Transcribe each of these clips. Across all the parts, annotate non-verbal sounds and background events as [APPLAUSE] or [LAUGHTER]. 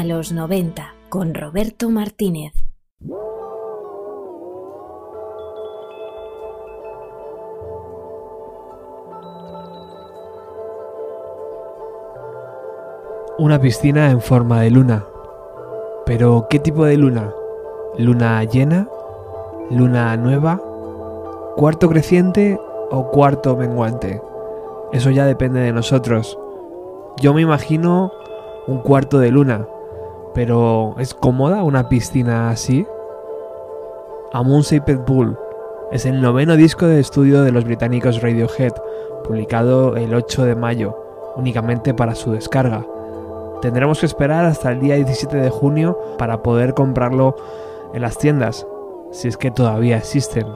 A los 90 con Roberto Martínez. Una piscina en forma de luna. Pero ¿qué tipo de luna? ¿Luna llena? ¿Luna nueva? ¿Cuarto creciente o cuarto menguante? Eso ya depende de nosotros. Yo me imagino un cuarto de luna. Pero ¿es cómoda una piscina así? A Shaped Pool es el noveno disco de estudio de los británicos Radiohead, publicado el 8 de mayo, únicamente para su descarga. Tendremos que esperar hasta el día 17 de junio para poder comprarlo en las tiendas, si es que todavía existen.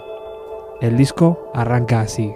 El disco arranca así.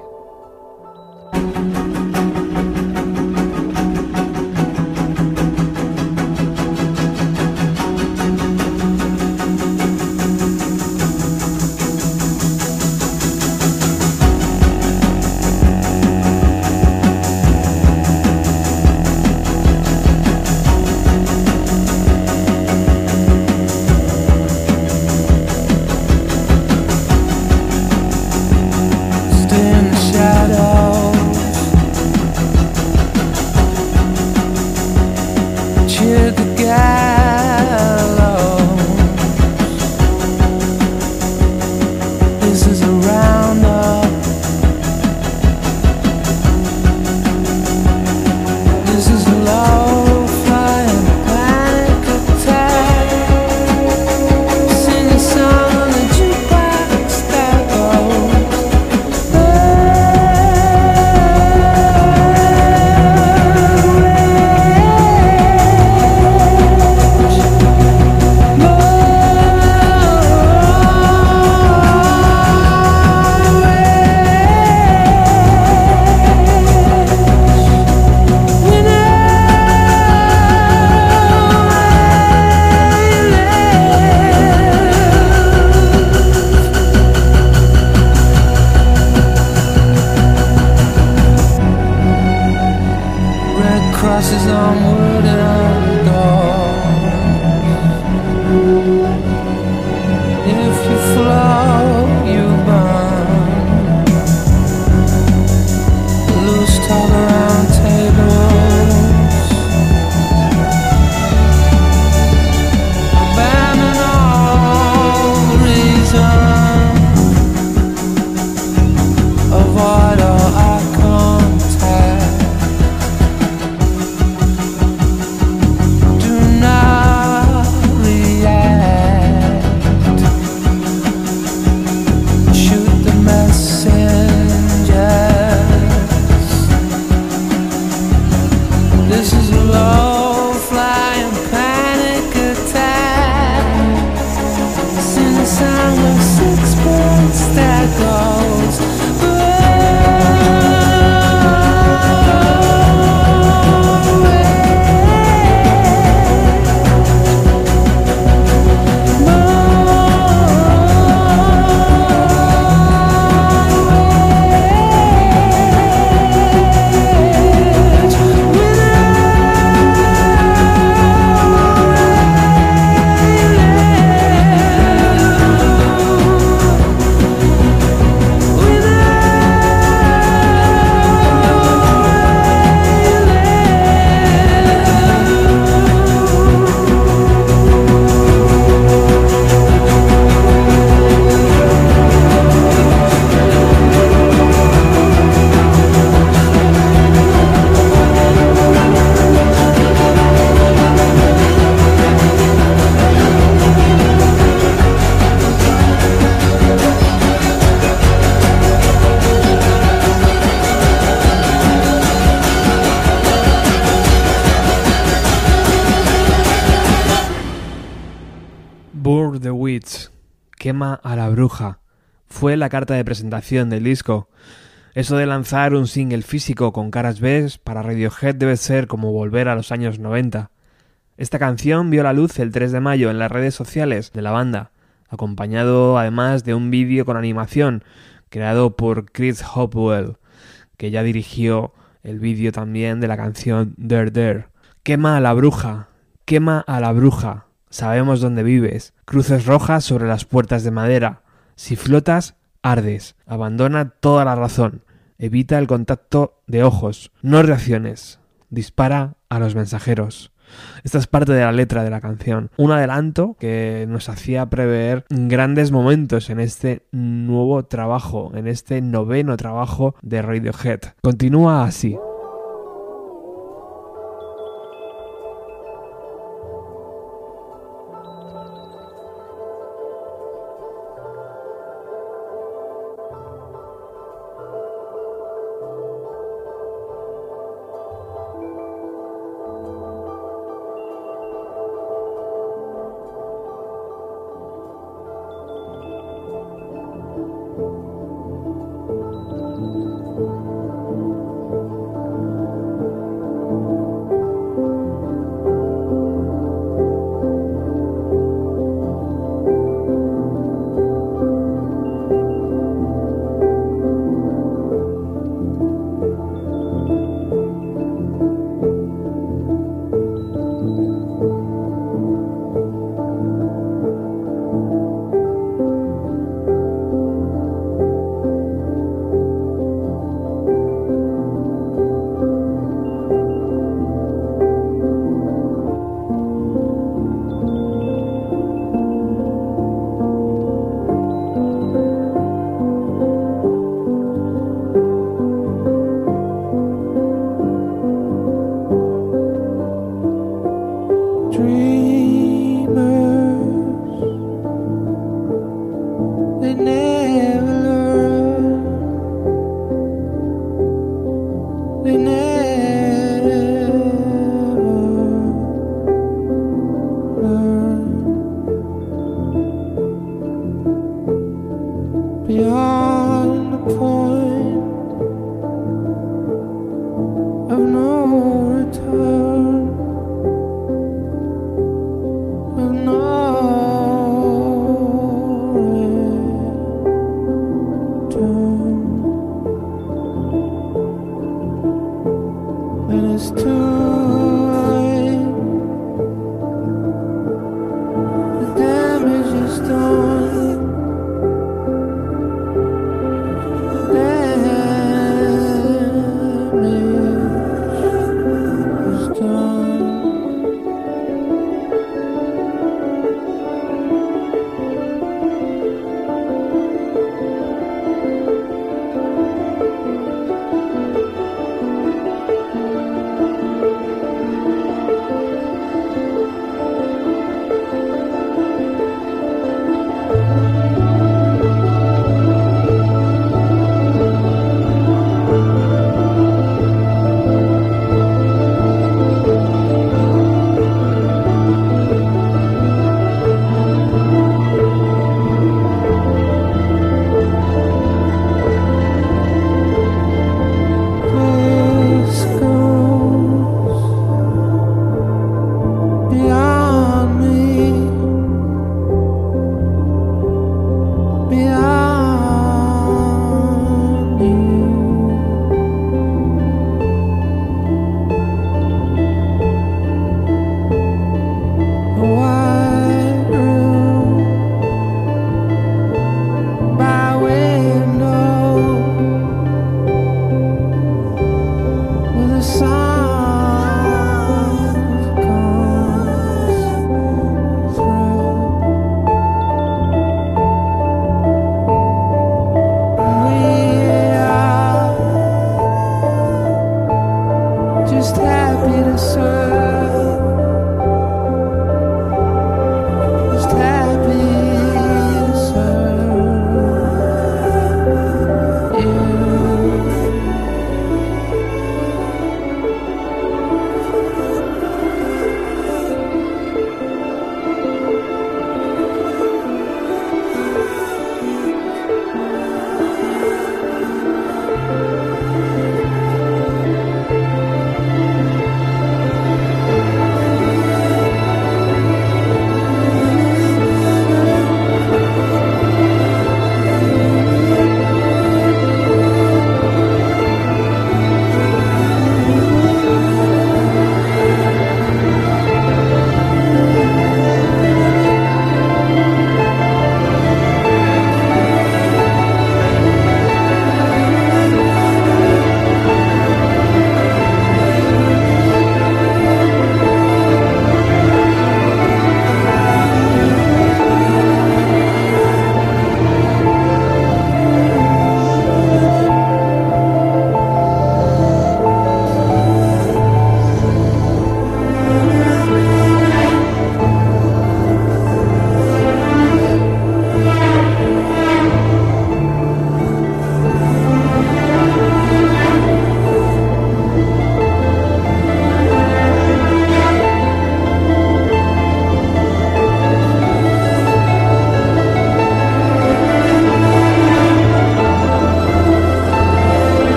Fue la carta de presentación del disco. Eso de lanzar un single físico con caras B para Radiohead debe ser como volver a los años 90. Esta canción vio la luz el 3 de mayo en las redes sociales de la banda, acompañado además de un vídeo con animación creado por Chris Hopwell, que ya dirigió el vídeo también de la canción There There, Quema a la bruja, quema a la bruja. Sabemos dónde vives. Cruces rojas sobre las puertas de madera. Si flotas, ardes. Abandona toda la razón. Evita el contacto de ojos. No reacciones. Dispara a los mensajeros. Esta es parte de la letra de la canción. Un adelanto que nos hacía prever grandes momentos en este nuevo trabajo, en este noveno trabajo de Radiohead. Continúa así.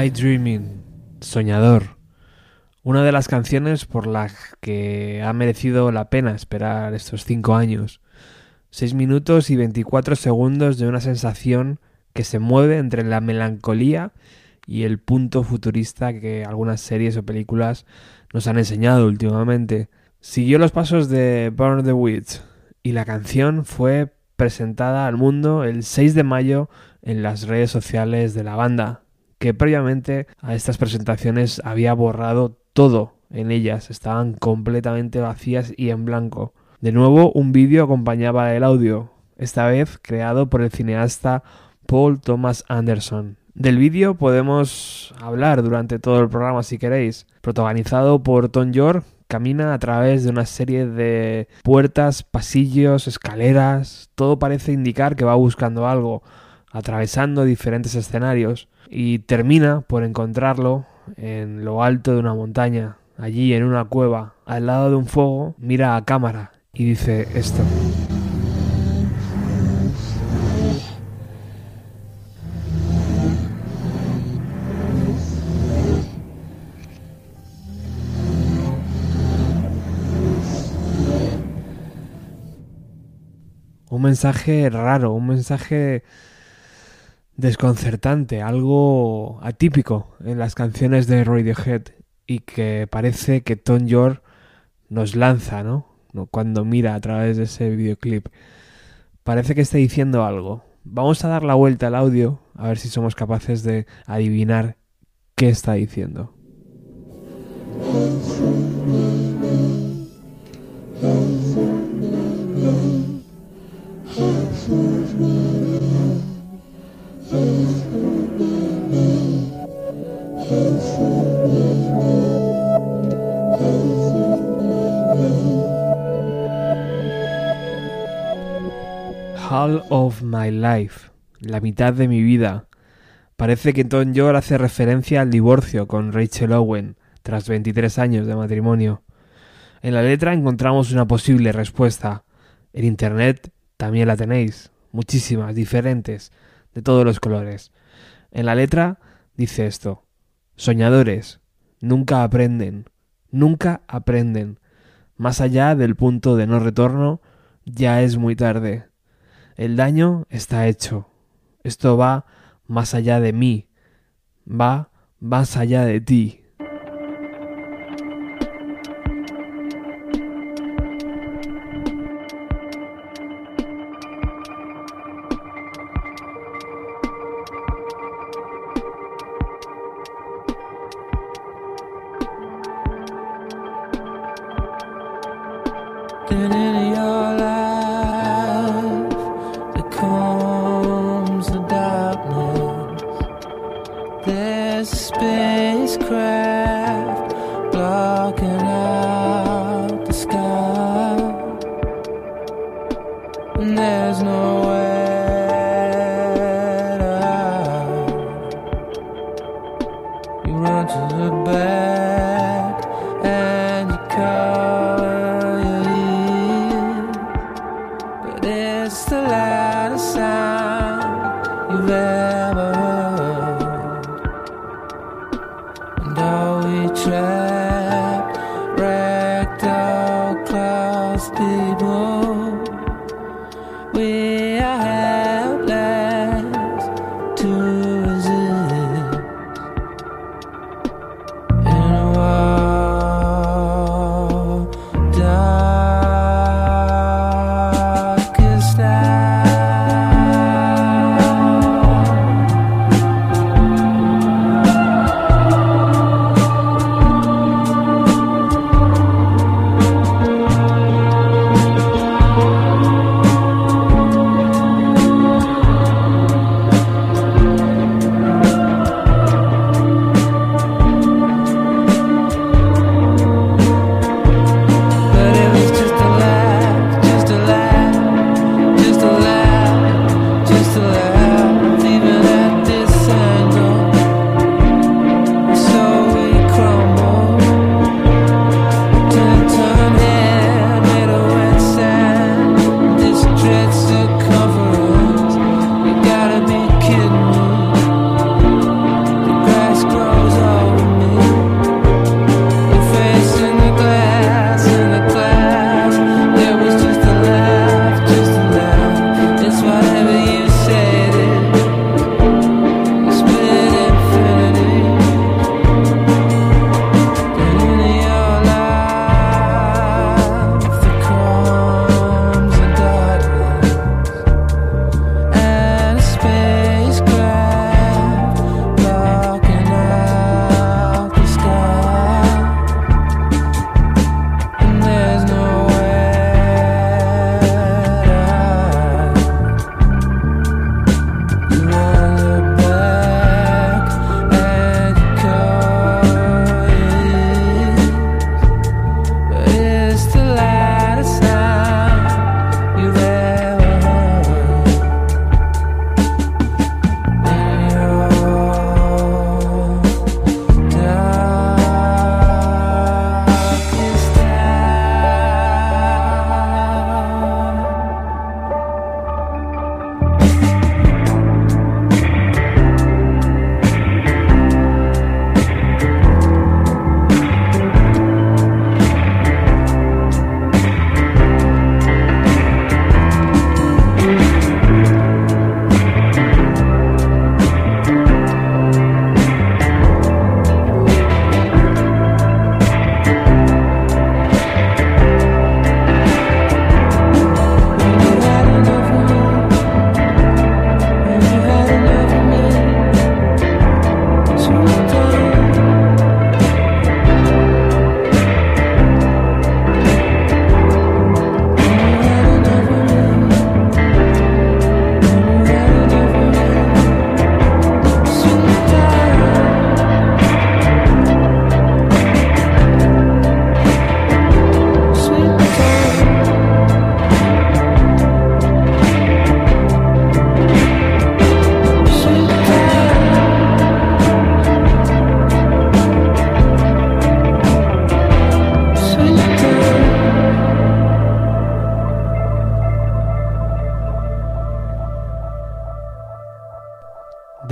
Daydreaming, Soñador. Una de las canciones por las que ha merecido la pena esperar estos cinco años. Seis minutos y 24 segundos de una sensación que se mueve entre la melancolía y el punto futurista que algunas series o películas nos han enseñado últimamente. Siguió los pasos de Burn the Witch y la canción fue presentada al mundo el 6 de mayo en las redes sociales de la banda, que previamente a estas presentaciones había borrado todo en ellas, estaban completamente vacías y en blanco. De nuevo, un vídeo acompañaba el audio, esta vez creado por el cineasta Paul Thomas Anderson. Del vídeo podemos hablar durante todo el programa si queréis. Protagonizado por Tom York, camina a través de una serie de puertas, pasillos, escaleras. Todo parece indicar que va buscando algo, atravesando diferentes escenarios y termina por encontrarlo en lo alto de una montaña, allí en una cueva, al lado de un fuego, mira a cámara y dice esto. Un mensaje raro, un mensaje desconcertante, algo atípico en las canciones de Radiohead y que parece que Tom York nos lanza, ¿no? Cuando mira a través de ese videoclip. Parece que está diciendo algo. Vamos a dar la vuelta al audio a ver si somos capaces de adivinar qué está diciendo. [LAUGHS] All of My Life, la mitad de mi vida. Parece que Tom York hace referencia al divorcio con Rachel Owen tras 23 años de matrimonio. En la letra encontramos una posible respuesta. En Internet también la tenéis, muchísimas, diferentes, de todos los colores. En la letra dice esto. Soñadores, nunca aprenden, nunca aprenden. Más allá del punto de no retorno, ya es muy tarde. El daño está hecho. Esto va más allá de mí, va más allá de ti.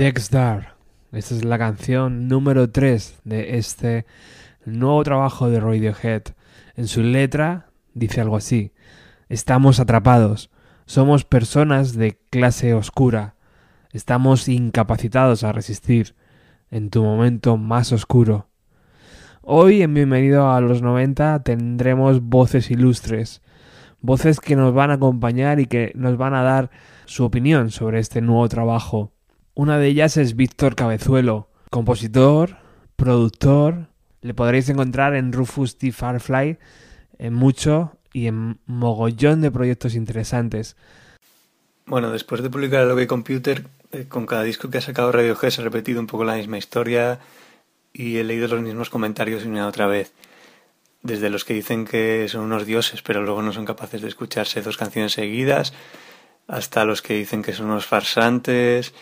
Esta es la canción número 3 de este nuevo trabajo de Radiohead. En su letra dice algo así. Estamos atrapados. Somos personas de clase oscura. Estamos incapacitados a resistir en tu momento más oscuro. Hoy en Bienvenido a los 90 tendremos voces ilustres, voces que nos van a acompañar y que nos van a dar su opinión sobre este nuevo trabajo. Una de ellas es Víctor Cabezuelo, compositor, productor. Le podréis encontrar en Rufus T. Firefly en mucho y en mogollón de proyectos interesantes. Bueno, después de publicar el OK Computer, eh, con cada disco que ha sacado Radiohead se ha repetido un poco la misma historia y he leído los mismos comentarios una otra vez. Desde los que dicen que son unos dioses, pero luego no son capaces de escucharse dos canciones seguidas, hasta los que dicen que son unos farsantes,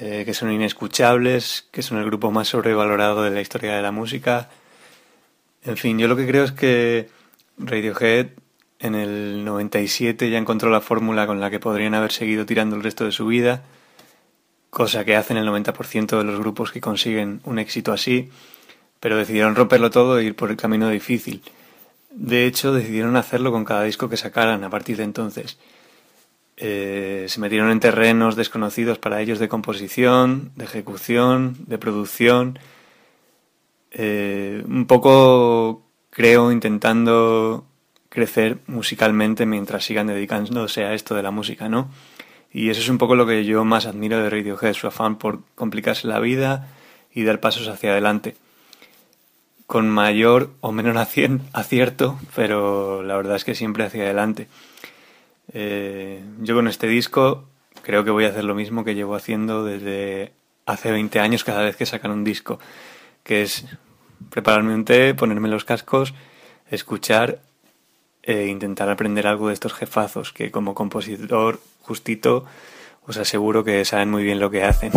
eh, que son inescuchables, que son el grupo más sobrevalorado de la historia de la música. En fin, yo lo que creo es que Radiohead en el 97 ya encontró la fórmula con la que podrían haber seguido tirando el resto de su vida, cosa que hacen el 90% de los grupos que consiguen un éxito así, pero decidieron romperlo todo e ir por el camino difícil. De hecho, decidieron hacerlo con cada disco que sacaran a partir de entonces. Eh, se metieron en terrenos desconocidos para ellos de composición, de ejecución, de producción. Eh, un poco, creo, intentando crecer musicalmente mientras sigan dedicándose a esto de la música, ¿no? Y eso es un poco lo que yo más admiro de Radiohead, su afán por complicarse la vida y dar pasos hacia adelante. Con mayor o menor [LAUGHS] acierto, pero la verdad es que siempre hacia adelante. Eh, yo con este disco creo que voy a hacer lo mismo que llevo haciendo desde hace 20 años cada vez que sacan un disco, que es prepararme un té, ponerme los cascos, escuchar e intentar aprender algo de estos jefazos que como compositor justito os aseguro que saben muy bien lo que hacen.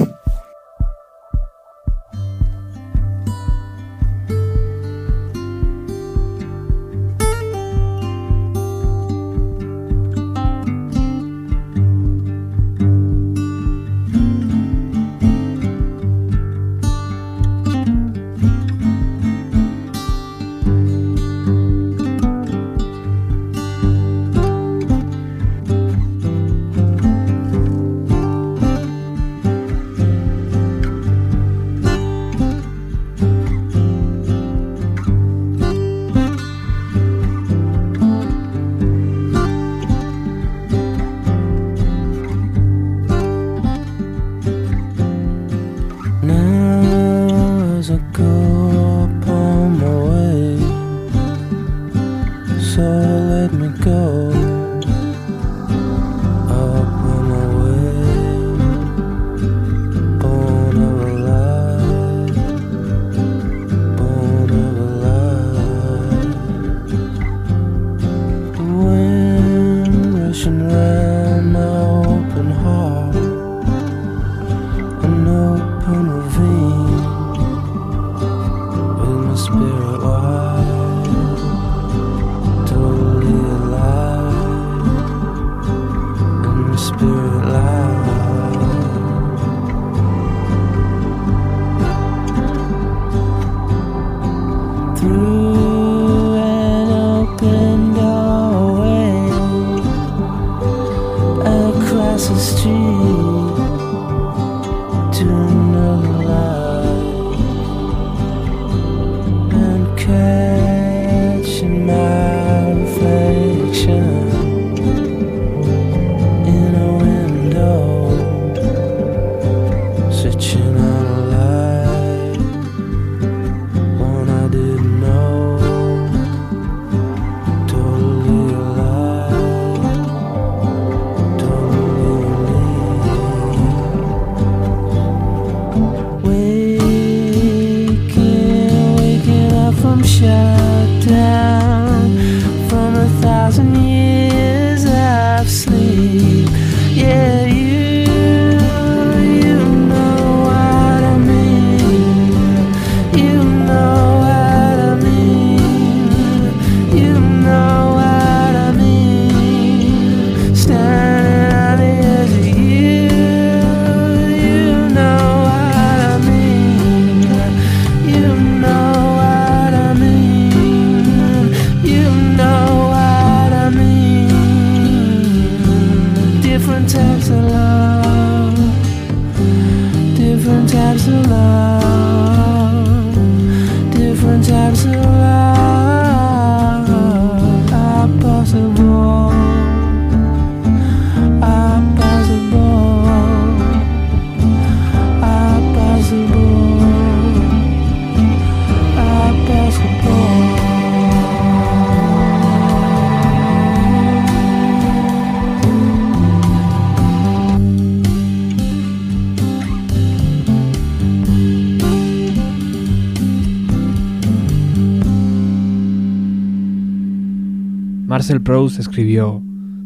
Escribió,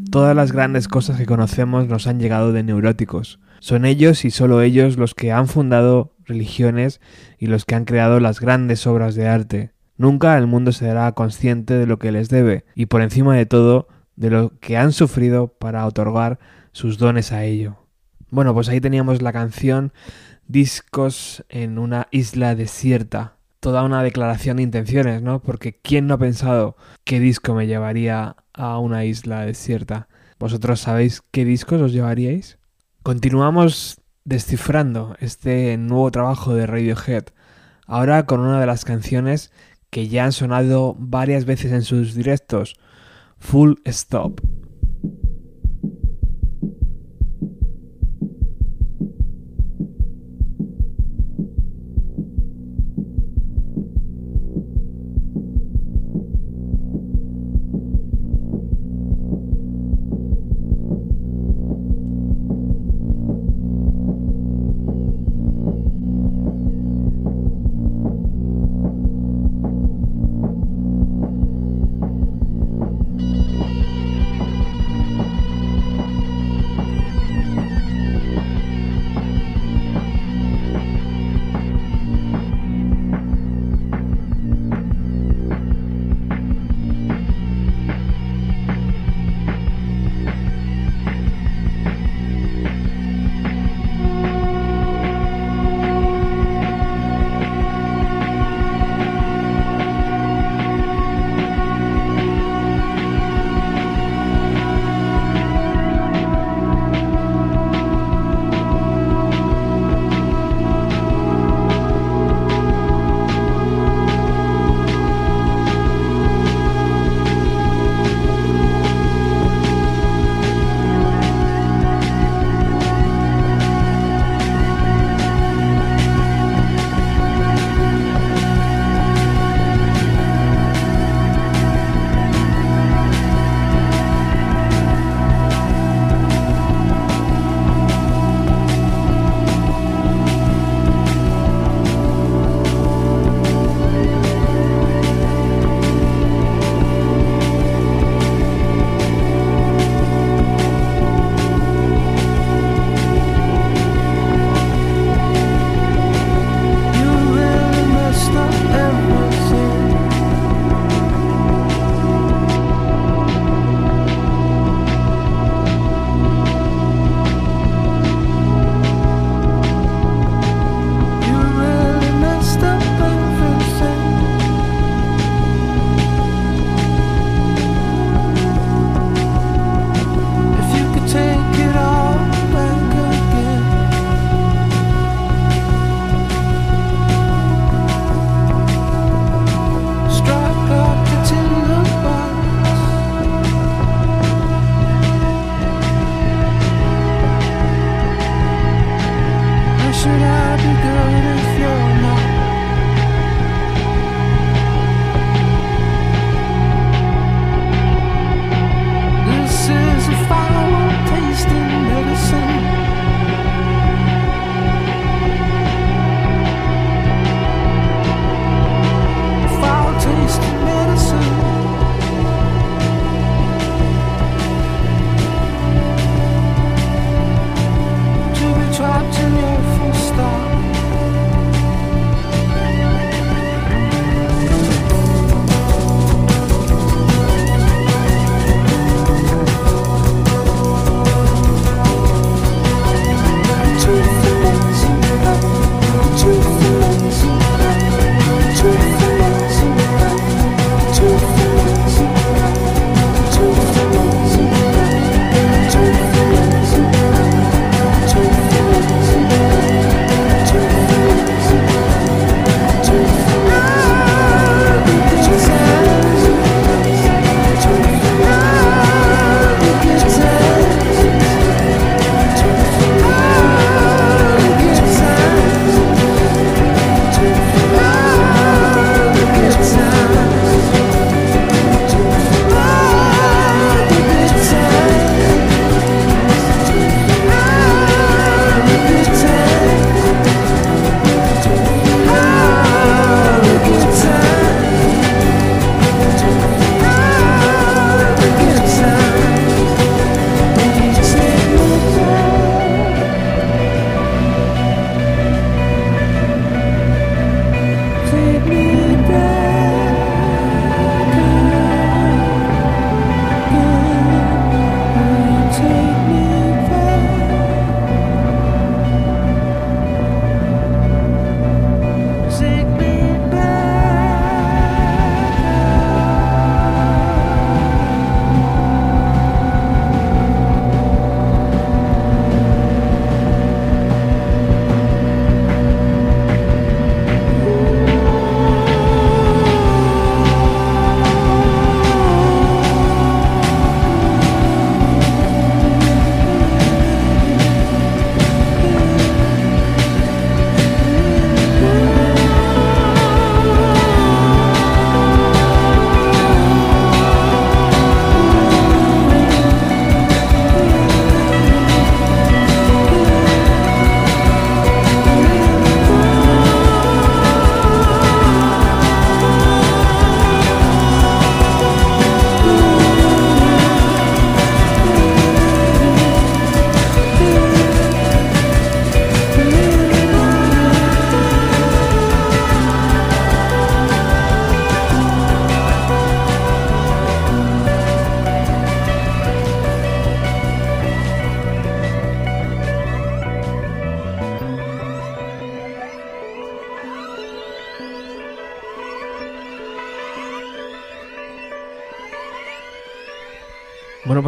Todas las grandes cosas que conocemos nos han llegado de neuróticos. Son ellos y solo ellos los que han fundado religiones y los que han creado las grandes obras de arte. Nunca el mundo será consciente de lo que les debe y por encima de todo de lo que han sufrido para otorgar sus dones a ello. Bueno, pues ahí teníamos la canción Discos en una isla desierta. Toda una declaración de intenciones, ¿no? Porque ¿quién no ha pensado qué disco me llevaría a una isla desierta? ¿Vosotros sabéis qué discos os llevaríais? Continuamos descifrando este nuevo trabajo de Radiohead, ahora con una de las canciones que ya han sonado varias veces en sus directos, Full Stop.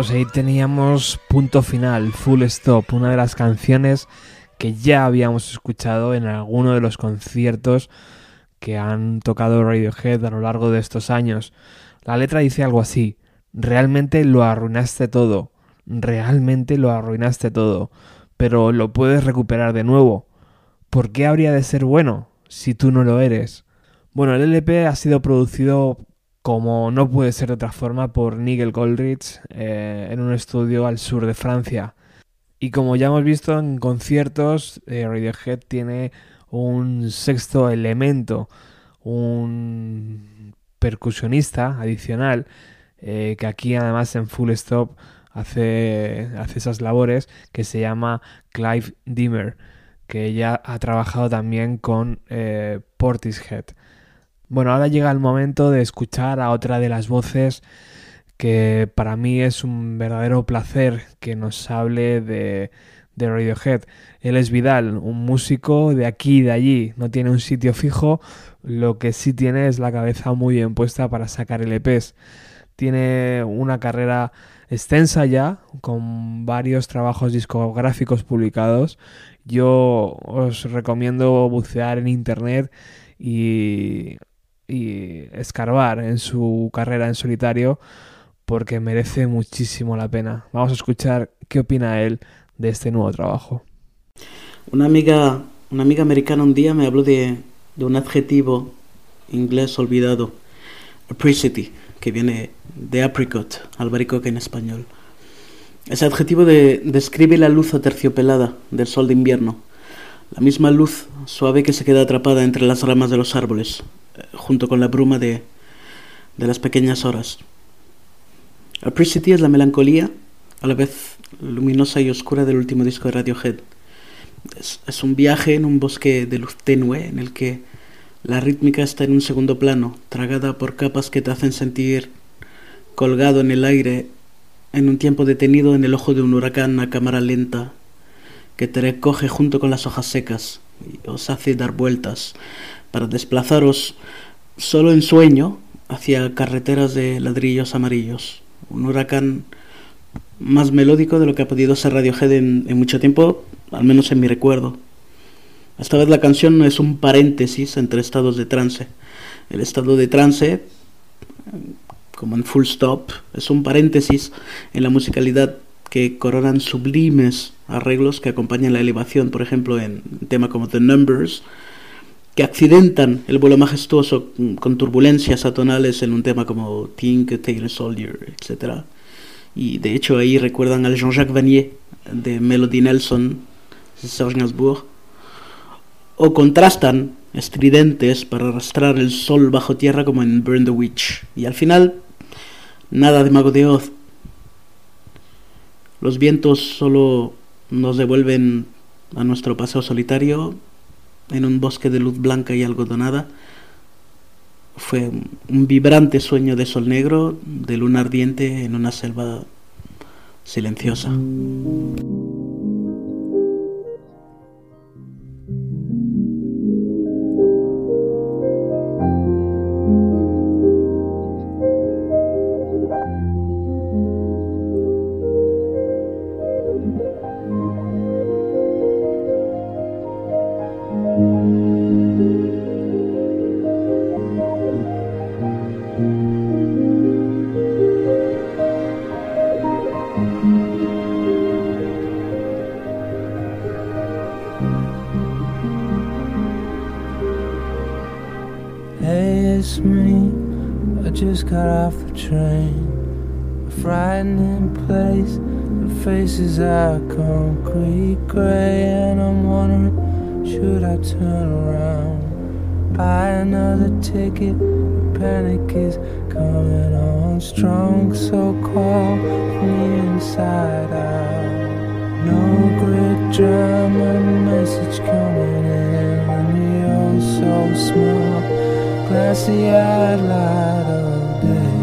Pues ahí teníamos Punto Final, Full Stop, una de las canciones que ya habíamos escuchado en alguno de los conciertos que han tocado Radiohead a lo largo de estos años. La letra dice algo así, realmente lo arruinaste todo, realmente lo arruinaste todo, pero lo puedes recuperar de nuevo. ¿Por qué habría de ser bueno si tú no lo eres? Bueno, el LP ha sido producido como no puede ser de otra forma, por Nigel Goldrich eh, en un estudio al sur de Francia. Y como ya hemos visto en conciertos, eh, Radiohead tiene un sexto elemento, un percusionista adicional, eh, que aquí además en Full Stop hace, hace esas labores, que se llama Clive Dimmer, que ya ha trabajado también con Portishead. Bueno, ahora llega el momento de escuchar a otra de las voces que para mí es un verdadero placer que nos hable de, de Radiohead. Él es Vidal, un músico de aquí y de allí, no tiene un sitio fijo, lo que sí tiene es la cabeza muy bien puesta para sacar LPs. Tiene una carrera extensa ya, con varios trabajos discográficos publicados. Yo os recomiendo bucear en internet y y escarbar en su carrera en solitario porque merece muchísimo la pena. Vamos a escuchar qué opina él de este nuevo trabajo. Una amiga, una amiga americana un día me habló de, un adjetivo inglés olvidado, apricity, que viene de apricot, albaricoque en español. Ese adjetivo de, describe la luz aterciopelada del sol de invierno, la misma luz suave que se queda atrapada entre las ramas de los árboles, junto con la bruma de, de las pequeñas horas. Apricity es la melancolía, a la vez luminosa y oscura del último disco de Radiohead. Es, un viaje en un bosque de luz tenue en el que la rítmica está en un segundo plano, tragada por capas que te hacen sentir colgado en el aire en un tiempo detenido en el ojo de un huracán a cámara lenta que te recoge junto con las hojas secas y os hace dar vueltas para desplazaros solo en sueño hacia carreteras de ladrillos amarillos. Un huracán más melódico de lo que ha podido ser Radiohead en, mucho tiempo, al menos en mi recuerdo. Esta vez la canción no es un paréntesis entre estados de trance. El estado de trance, como en Full Stop, es un paréntesis en la musicalidad que coronan sublimes arreglos que acompañan la elevación, por ejemplo, en tema como The Numbers, que accidentan el vuelo majestuoso con turbulencias atonales en un tema como Think, Taylor Soldier, etc. Y de hecho ahí recuerdan al Jean-Jacques Vanier de Melody Nelson, Serge Gainsbourg, o contrastan estridentes para arrastrar el sol bajo tierra como en Burn the Witch. Y al final, nada de Mago de Oz. Los vientos solo nos devuelven a nuestro paseo solitario en un bosque de luz blanca y algodonada. Fue un vibrante sueño de sol negro, de luna ardiente en una selva silenciosa. Faces are concrete gray, and I'm wondering, should I turn around? Buy another ticket. The panic is coming on strong, so call from the inside out. No grid drama, message coming in on the oh so small glassy eyed light of day,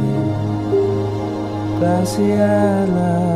glassy eyed light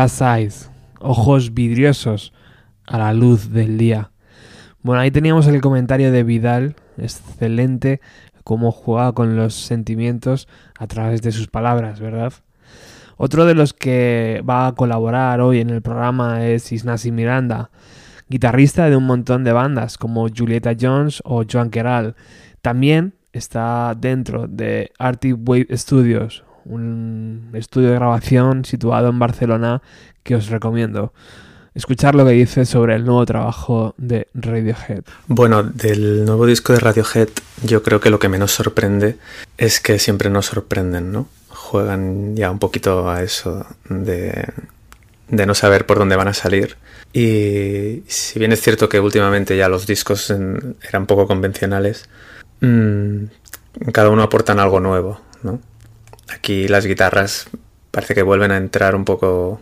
Glass Eyes, ojos vidriosos a la luz del día. Bueno, ahí teníamos el comentario de Vidal, excelente, cómo juega con los sentimientos a través de sus palabras, ¿verdad? Otro de los que va a colaborar hoy en el programa es Isnasi Miranda, guitarrista de un montón de bandas como Julieta Jones o Joan Queral. También está dentro de Arctic Wave Studios, un estudio de grabación situado en Barcelona que os recomiendo. Escuchar lo que dice sobre el nuevo trabajo de Radiohead. Bueno, del nuevo disco de Radiohead, yo creo que lo que menos sorprende es que siempre nos sorprenden, ¿no? Juegan ya un poquito a eso de, de no saber por dónde van a salir. Y si bien es cierto que últimamente ya los discos eran poco convencionales, mm, cada uno aportan algo nuevo, ¿no? Aquí las guitarras parece que vuelven a entrar un poco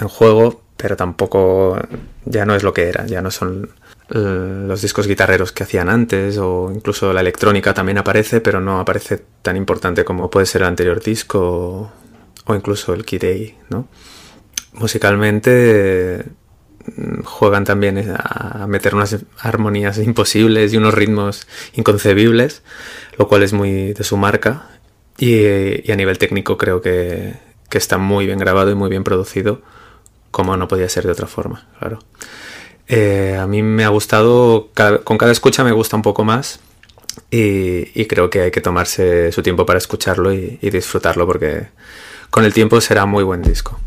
en juego, pero tampoco ya no es lo que era, ya no son los discos guitarreros que hacían antes o incluso la electrónica también aparece, pero no aparece tan importante como puede ser el anterior disco o, incluso el Kid ¿no? Musicalmente mm, juegan también a meter unas armonías imposibles y unos ritmos inconcebibles, lo cual es muy de su marca y, a nivel técnico creo que, que está muy bien grabado y muy bien producido, como no podía ser de otra forma, claro. Eh, a mí me ha gustado, con cada escucha me gusta un poco más y, creo que hay que tomarse su tiempo para escucharlo y disfrutarlo porque con el tiempo será muy buen disco.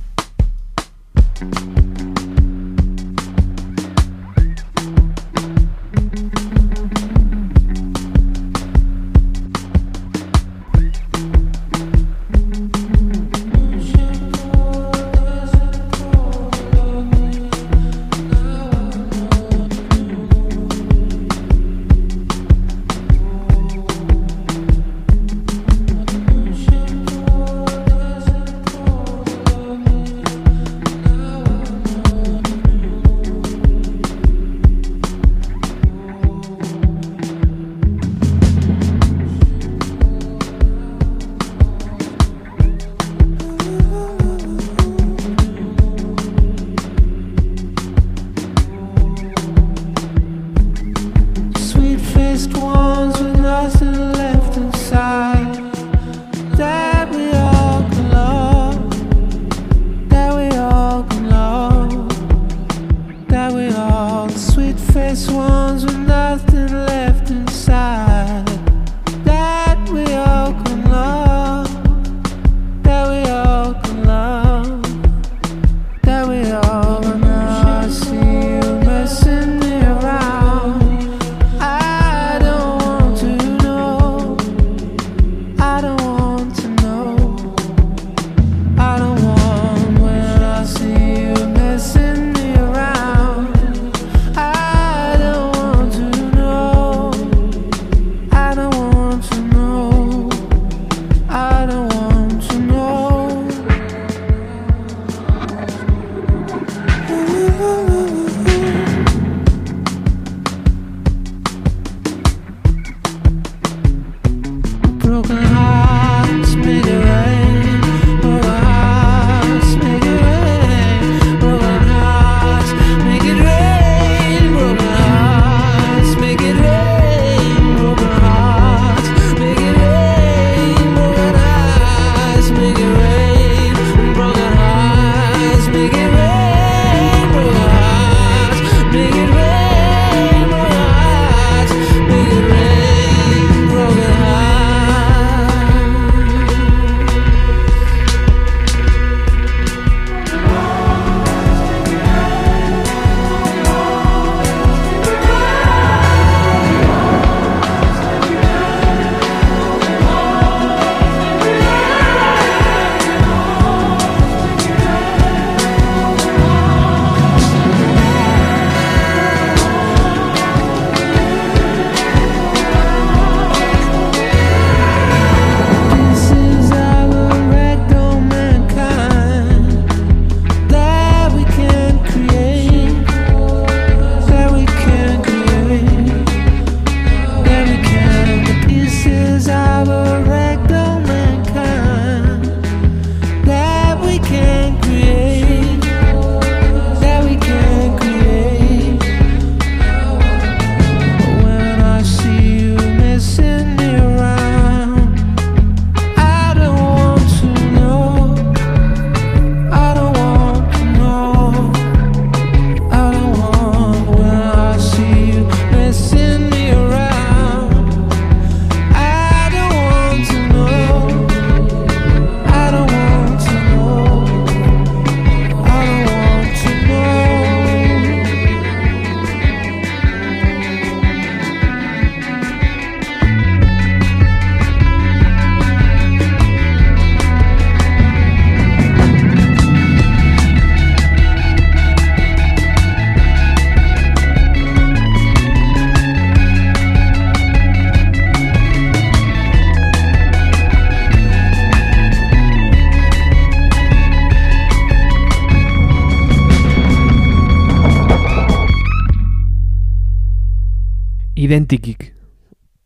Identikit,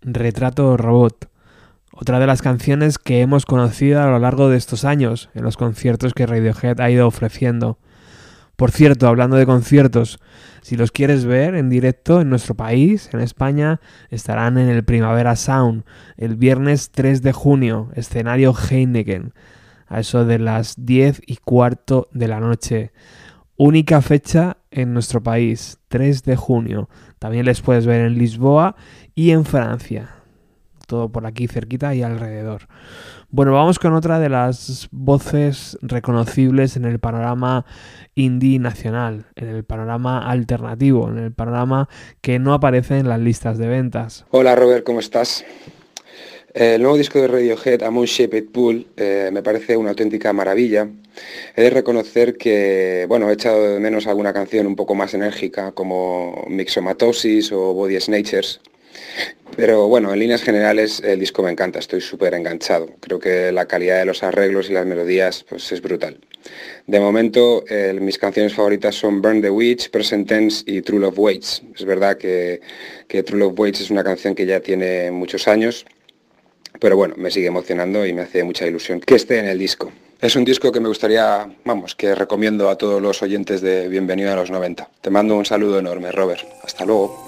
Retrato Robot, otra de las canciones que hemos conocido a lo largo de estos años en los conciertos que Radiohead ha ido ofreciendo. Por cierto, hablando de conciertos, si los quieres ver en directo en nuestro país, en España, estarán en el Primavera Sound el viernes 3 de junio, escenario Heineken, a eso de las 10 y cuarto de la noche. Única fecha en nuestro país, 3 de junio. También les puedes ver en Lisboa y en Francia. Todo por aquí cerquita y alrededor. Bueno, vamos con otra de las voces reconocibles en el panorama indie nacional, en el panorama alternativo, en el panorama que no aparece en las listas de ventas. Hola Robert, ¿cómo estás? El nuevo disco de Radiohead, A Moon Shaped Pool, eh, me parece una auténtica maravilla. He de reconocer que, bueno, he echado de menos alguna canción un poco más enérgica, como Mixomatosis o Body Snatchers. Pero bueno, en líneas generales el disco me encanta, estoy súper enganchado. Creo que la calidad de los arreglos y las melodías pues, es brutal. De momento, mis canciones favoritas son Burn the Witch, Present Tense y True Love Waits. Es verdad que, que True Love Waits es una canción que ya tiene muchos años, pero bueno, me sigue emocionando y me hace mucha ilusión que esté en el disco. Es un disco que me gustaría, vamos, que recomiendo a todos los oyentes de Bienvenido a los 90. Te mando un saludo enorme, Robert. Hasta luego.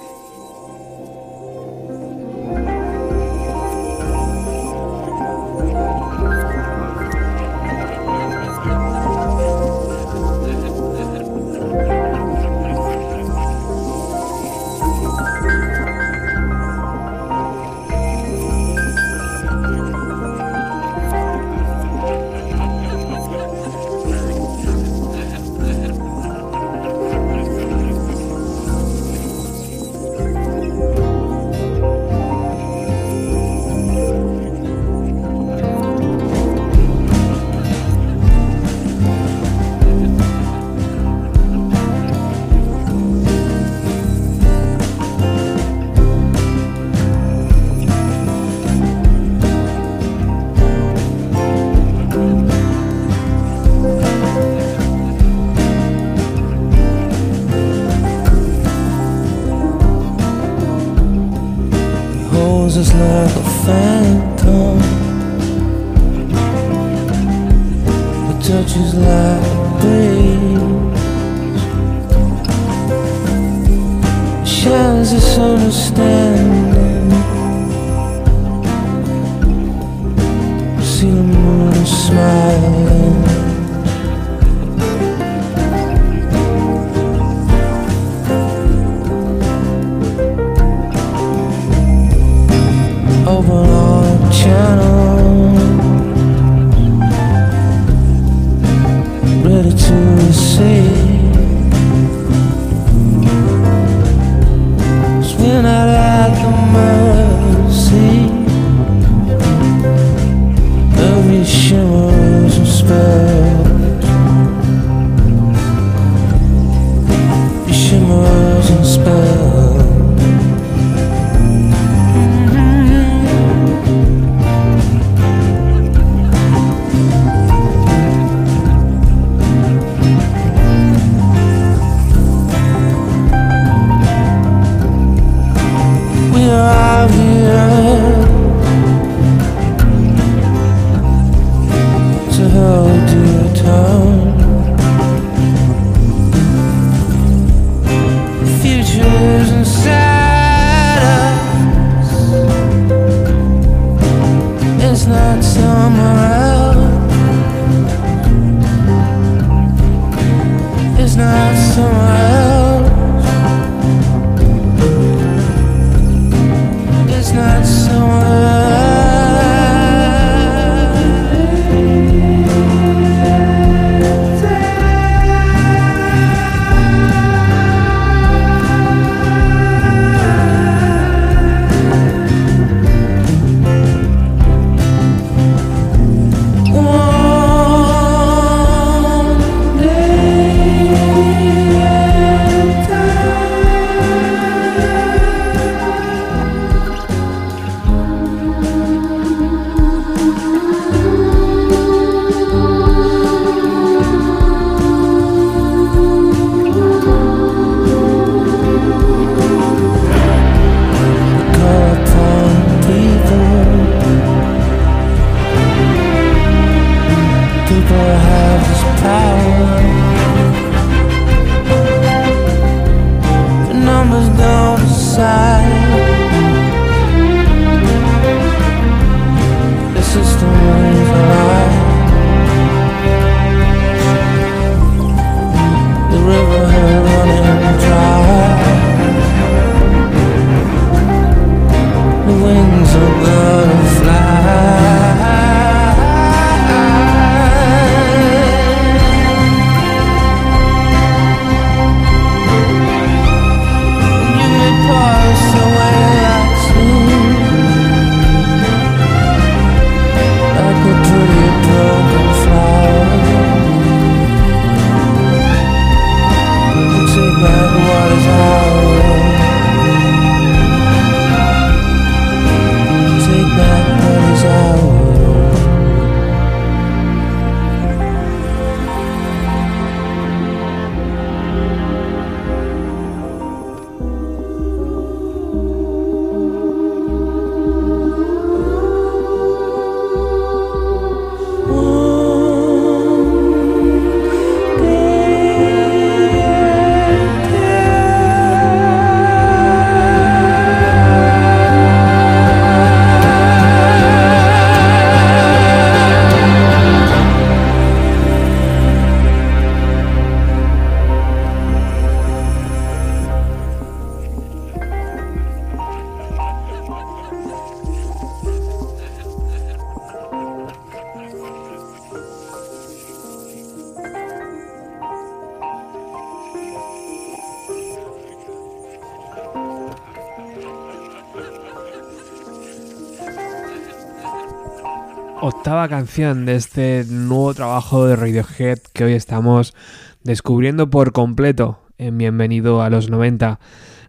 Octava canción de este nuevo trabajo de Radiohead que hoy estamos descubriendo por completo en Bienvenido a los 90.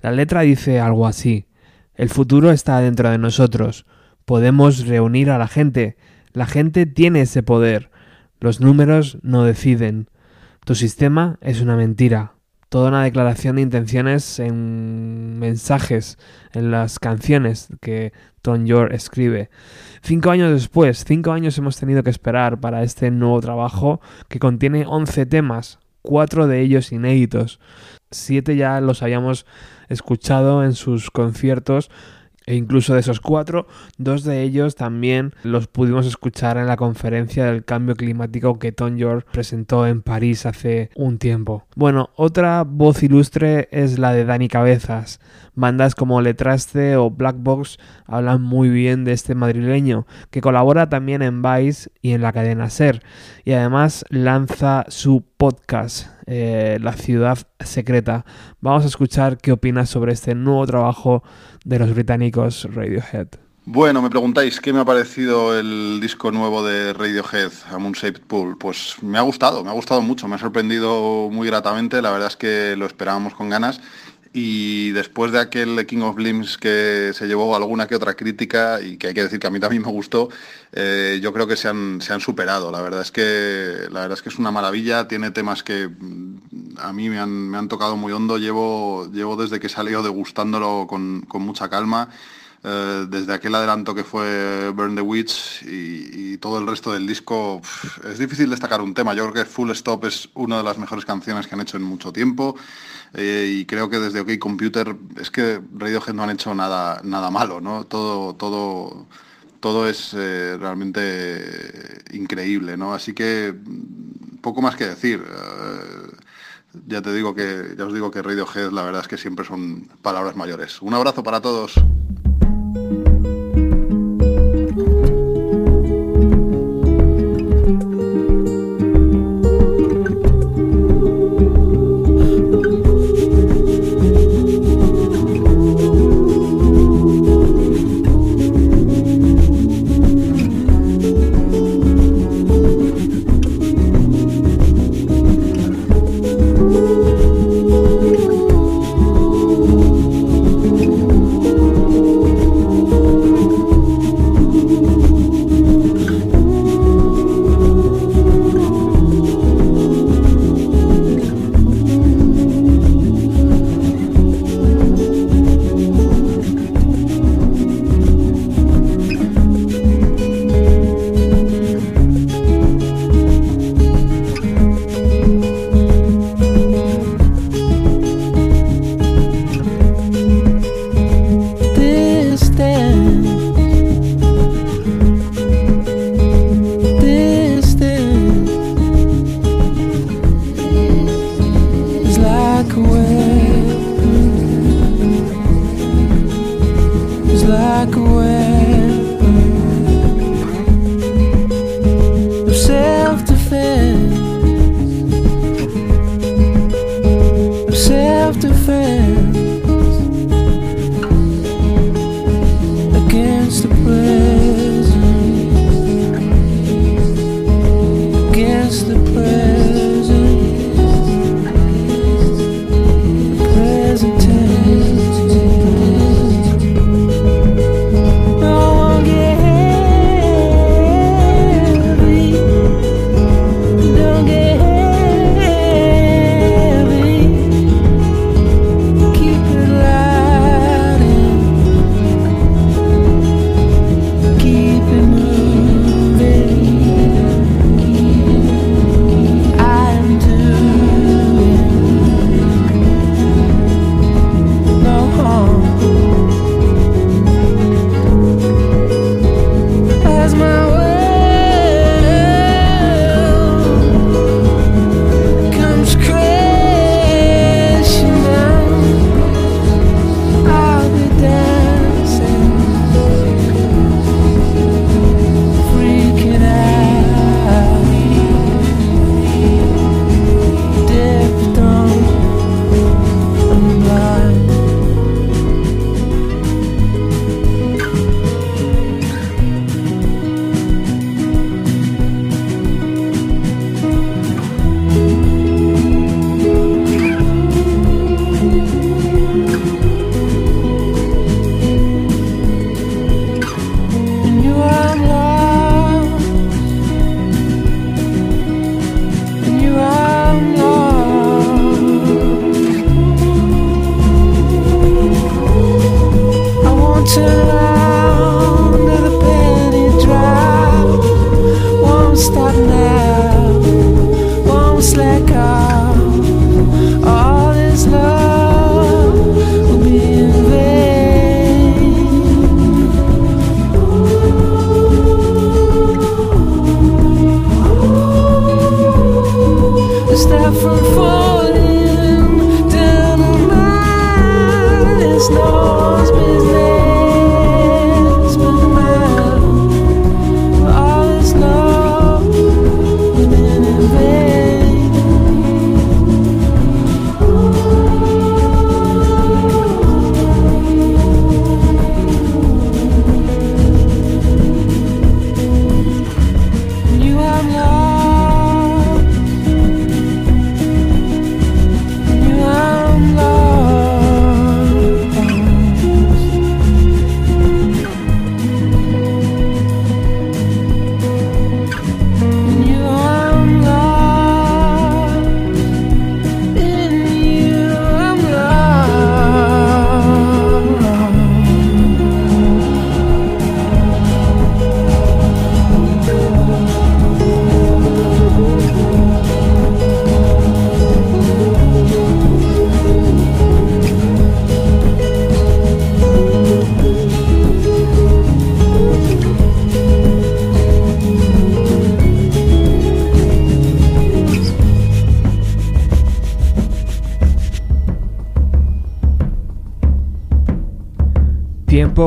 La letra dice algo así. El futuro está dentro de nosotros. Podemos reunir a la gente. La gente tiene ese poder. Los números no deciden. Tu sistema es una mentira. Toda una declaración de intenciones en mensajes, en las canciones que Tom York escribe. Cinco años después, cinco años hemos tenido que esperar para este nuevo trabajo que contiene 11 temas, cuatro de ellos inéditos. Siete ya los habíamos escuchado en sus conciertos e incluso de esos cuatro, dos de ellos también los pudimos escuchar en la conferencia del cambio climático que Tom York presentó en París hace un tiempo. Bueno, otra voz ilustre es la de Dani Cabezas. Bandas como Letraste o Black Box hablan muy bien de este madrileño, que colabora también en Vice y en la cadena Ser, y además lanza su podcast, eh, La Ciudad Secreta. Vamos a escuchar qué opinas sobre este nuevo trabajo de los británicos Radiohead. Bueno, me preguntáis qué me ha parecido el disco nuevo de Radiohead, A Moon Shaped Pool. Pues me ha gustado, me ha gustado mucho, me ha sorprendido muy gratamente, la verdad es que lo esperábamos con ganas y después de aquel King of Limbs que se llevó alguna que otra crítica y que hay que decir que a mí también me gustó, eh, yo creo que se han, se han superado. La verdad es que la verdad es que es una maravilla, tiene temas que mm, a mí me han, me han tocado muy hondo, llevo, llevo desde que salió degustándolo con, con mucha calma. Eh, desde aquel adelanto que fue Burn the Witch y, todo el resto del disco, es difícil destacar un tema. Yo creo que Full Stop es una de las mejores canciones que han hecho en mucho tiempo. Eh, y creo que desde OK Computer es que Radiohead no han hecho nada, nada malo, ¿no? Todo, todo, todo es eh, realmente increíble, ¿no? Así que mm, poco más que decir. Eh, ya te digo que, ya os digo que Radiohead la verdad es que siempre son palabras mayores. Un abrazo para todos.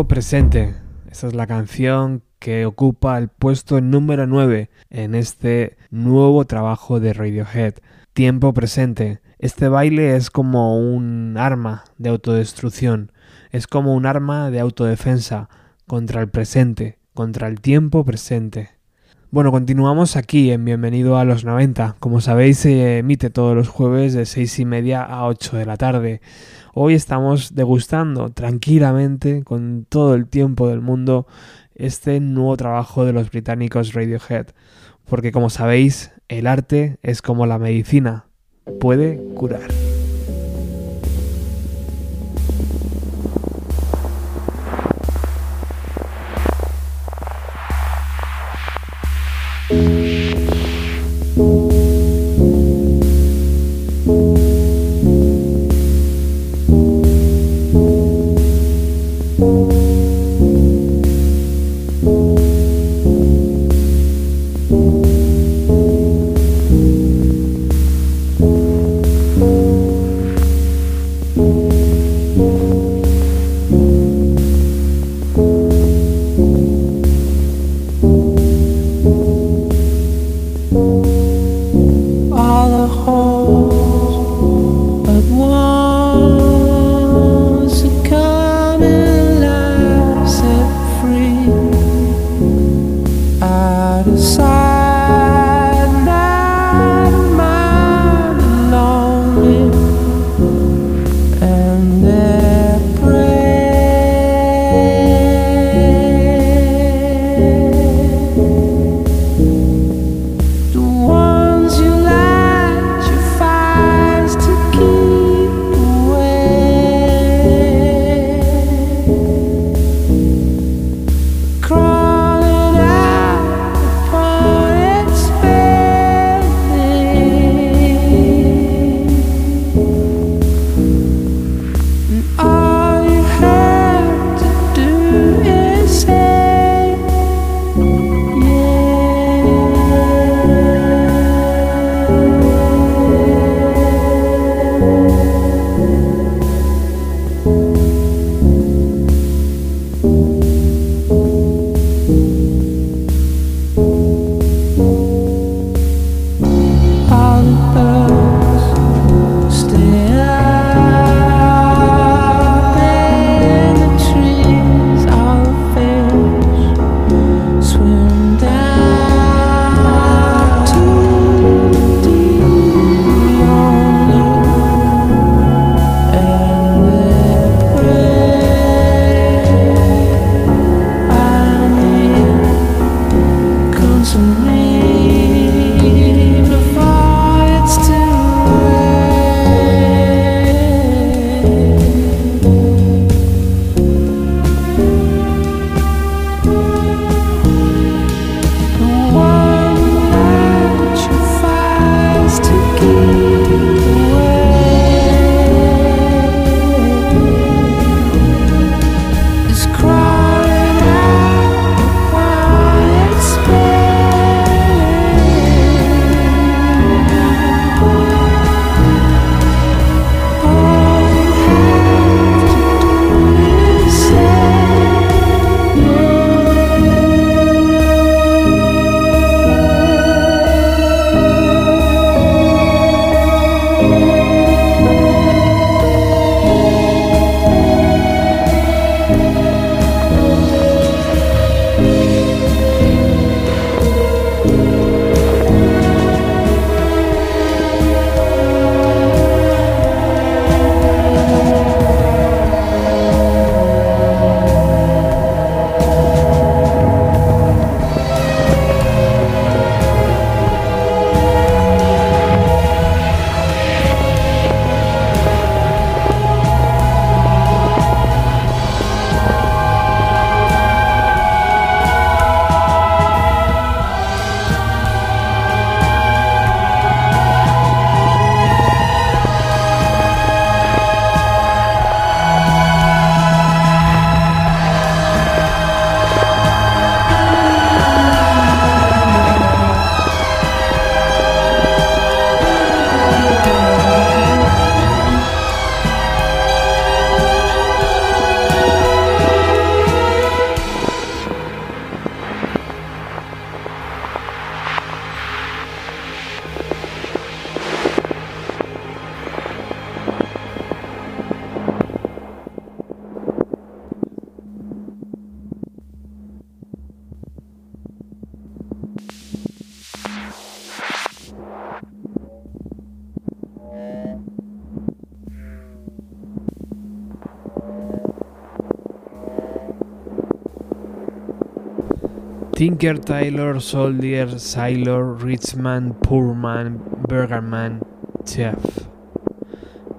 Presente. Esta es la canción que ocupa el puesto número 9 en este nuevo trabajo de Radiohead. Tiempo presente. Este baile es como un arma de autodestrucción, es como un arma de autodefensa contra el presente, contra el tiempo presente. Bueno, continuamos aquí en Bienvenido a los 90. Como sabéis, se emite todos los jueves de 6 y media a 8 de la tarde. Hoy estamos degustando tranquilamente, con todo el tiempo del mundo, este nuevo trabajo de los británicos Radiohead. Porque como sabéis, el arte es como la medicina, puede curar. Taylor, Soldier, Sailor, Richman, Poorman, Burgerman, Chef.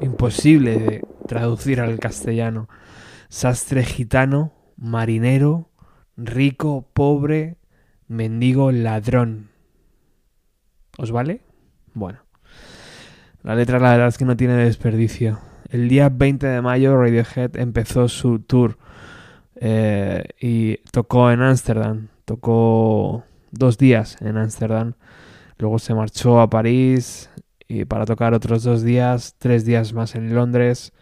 Imposible de traducir al castellano. Sastre gitano, marinero, rico, pobre, mendigo, ladrón. ¿Os vale? Bueno. La letra la verdad es que no tiene desperdicio. El día 20 de mayo Radiohead empezó su tour eh, y tocó en Ámsterdam. Tocó dos días en Ámsterdam. Luego se marchó a París y para tocar otros dos días, tres días más en Londres,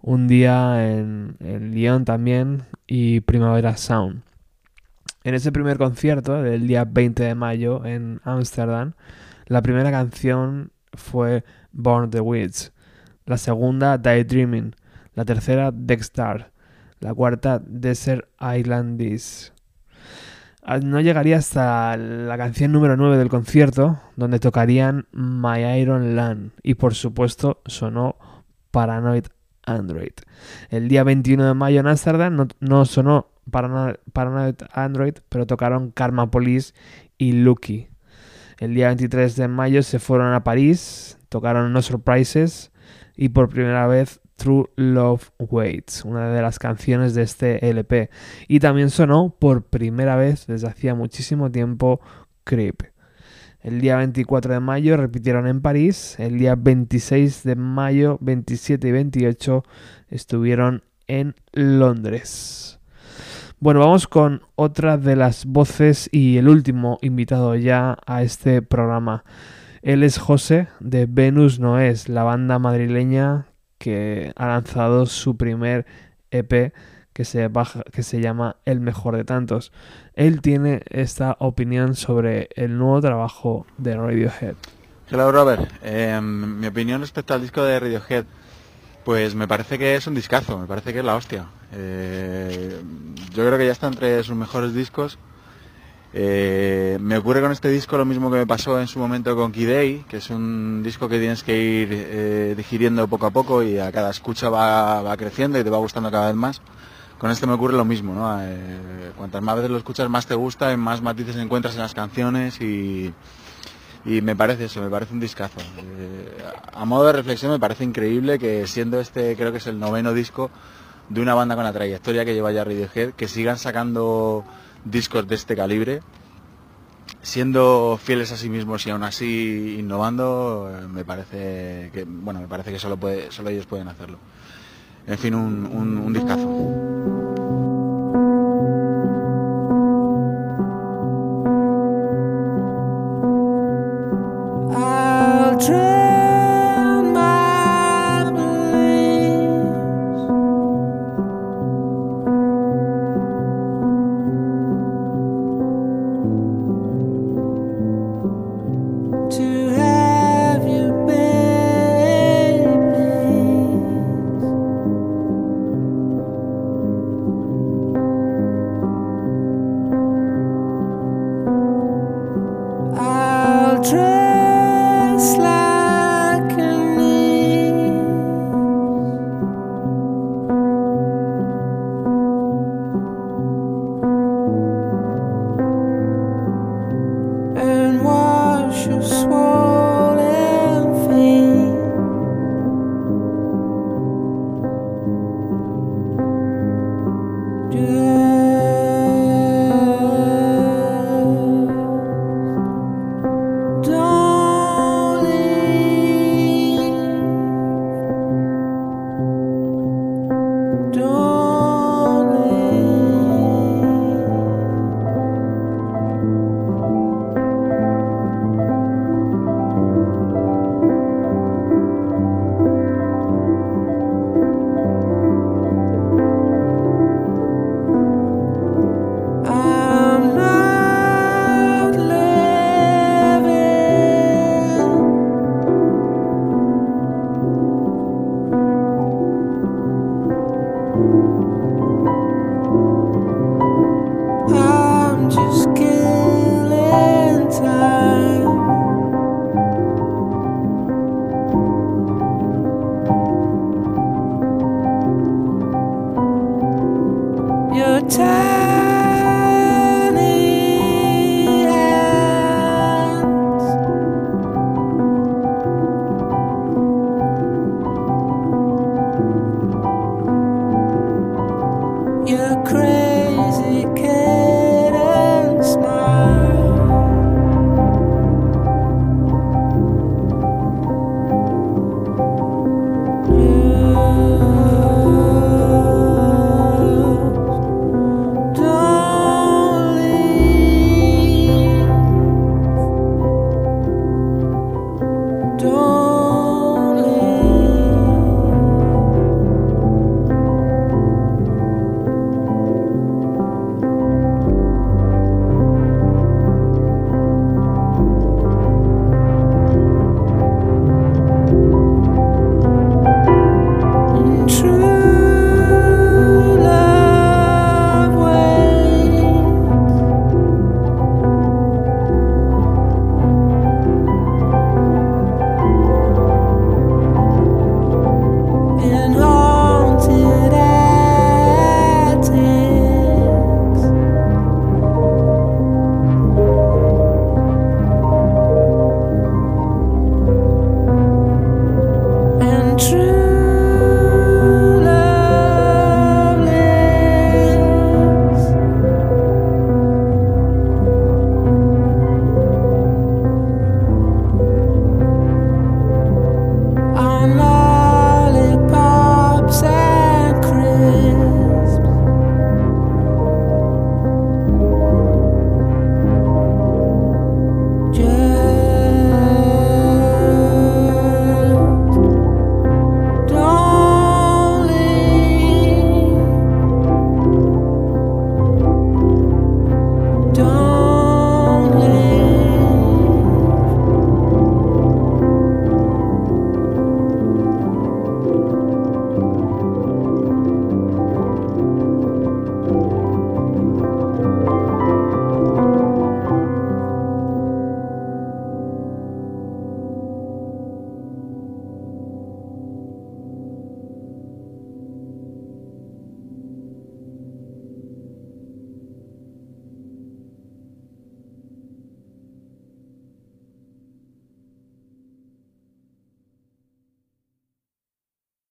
un día en, Lyon también y Primavera Sound. En ese primer concierto del día 20 de mayo en Ámsterdam, la primera canción fue Born the Woods, la segunda Daydreaming, la tercera Dexter, la cuarta Desert Islandis. Ah, no llegaría hasta la canción número 9 del concierto, donde tocarían My Iron Land y por supuesto sonó Paranoid Android. El día 21 de mayo en Amsterdam no, sonó Paranoid Android, pero tocaron Karma Police y Lucky. El día 23 de mayo se fueron a París, tocaron No Surprises y por primera vez True Love Waits, una de las canciones de este LP. Y también sonó por primera vez desde hacía muchísimo tiempo Creep. El día 24 de mayo repitieron en París, el día 26 de mayo, 27 y 28 estuvieron en Londres. Bueno, vamos con otra de las voces y el último invitado ya a este programa. Él es José de Venus No Es, la banda madrileña que ha lanzado su primer EP que se, que se llama El mejor de tantos. Él tiene esta opinión sobre el nuevo trabajo de Radiohead. Hello Robert, em, mi opinión respecto al disco de Radiohead, pues me parece que es un discazo, me parece que es la hostia. Eh, yo creo que ya está entre sus mejores discos. Eh, me ocurre con este disco lo mismo que me pasó en su momento con Kidei, que es un disco que tienes que ir eh, digiriendo poco a poco y a cada escucha va, creciendo y te va gustando cada vez más. Con este me ocurre lo mismo, ¿no? cuantas más veces lo escuchas más te gusta, y más matices encuentras en las canciones y, y me parece eso, me parece un discazo. a modo de reflexión me parece increíble que siendo este creo que es el noveno disco de una banda con la trayectoria que lleva ya Radiohead, que sigan sacando discos de este calibre, siendo fieles a sí mismos y aún así innovando, eh, me parece que bueno, me parece que solo puede, solo ellos pueden hacerlo. En fin, un, un, discazo.